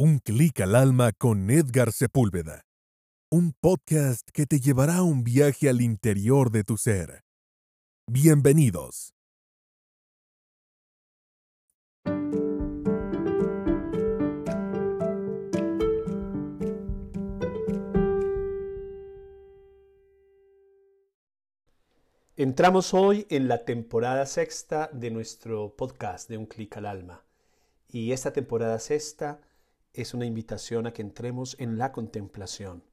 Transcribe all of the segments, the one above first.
Un clic al alma con Edgar Sepúlveda. Un podcast que te llevará a un viaje al interior de tu ser. Bienvenidos. Entramos hoy en la temporada sexta de nuestro podcast de Un clic al alma. Y esta temporada sexta es una invitación a que entremos en la contemplación,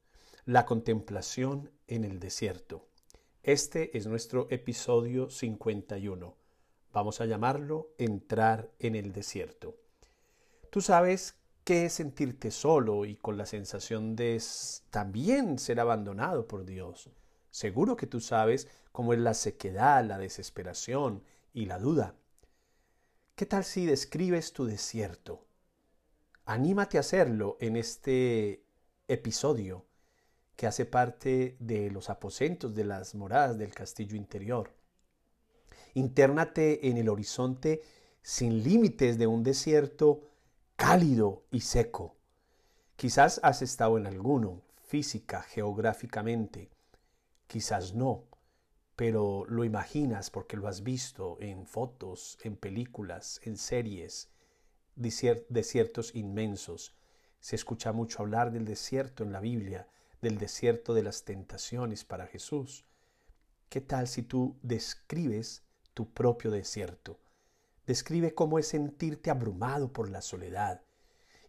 la contemplación en el desierto. Este es nuestro episodio 51. Vamos a llamarlo Entrar en el desierto. Tú sabes qué es sentirte solo y con la sensación de también ser abandonado por Dios. Seguro que tú sabes cómo es la sequedad, la desesperación y la duda. ¿Qué tal si describes tu desierto? Anímate a hacerlo en este episodio que hace parte de los aposentos de las moradas del castillo interior. Intérnate en el horizonte sin límites de un desierto cálido y seco. Quizás has estado en alguno, física, geográficamente, Quizás no, pero lo imaginas porque lo has visto en fotos, en películas, en series, desiertos inmensos. Se escucha mucho hablar del desierto en la Biblia, del desierto de las tentaciones para Jesús. ¿Qué tal si tú describes tu propio desierto? Describe cómo es sentirte abrumado por la soledad.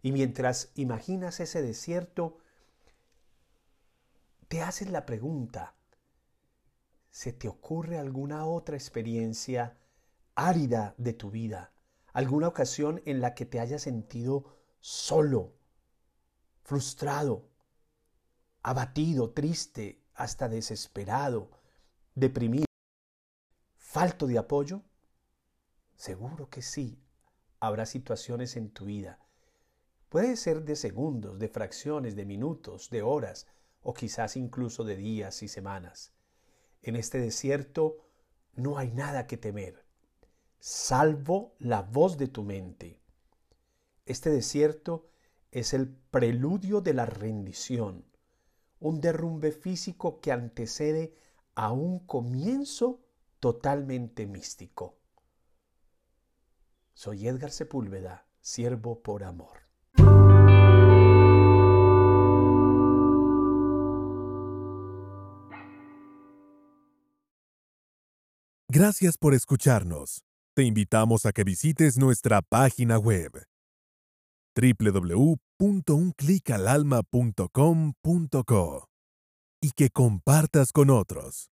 Y mientras imaginas ese desierto, te haces la pregunta, ¿Se te ocurre alguna otra experiencia árida de tu vida? ¿Alguna ocasión en la que te hayas sentido solo, frustrado, abatido, triste, hasta desesperado, deprimido, falto de apoyo? Seguro que sí, habrá situaciones en tu vida. Puede ser de segundos, de fracciones, de minutos, de horas o quizás incluso de días y semanas. En este desierto no hay nada que temer, salvo la voz de tu mente. Este desierto es el preludio de la rendición, un derrumbe físico que antecede a un comienzo totalmente místico. Soy Edgar Sepúlveda, siervo por amor. Gracias por escucharnos. Te invitamos a que visites nuestra página web www.unclicalalma.com.co y que compartas con otros.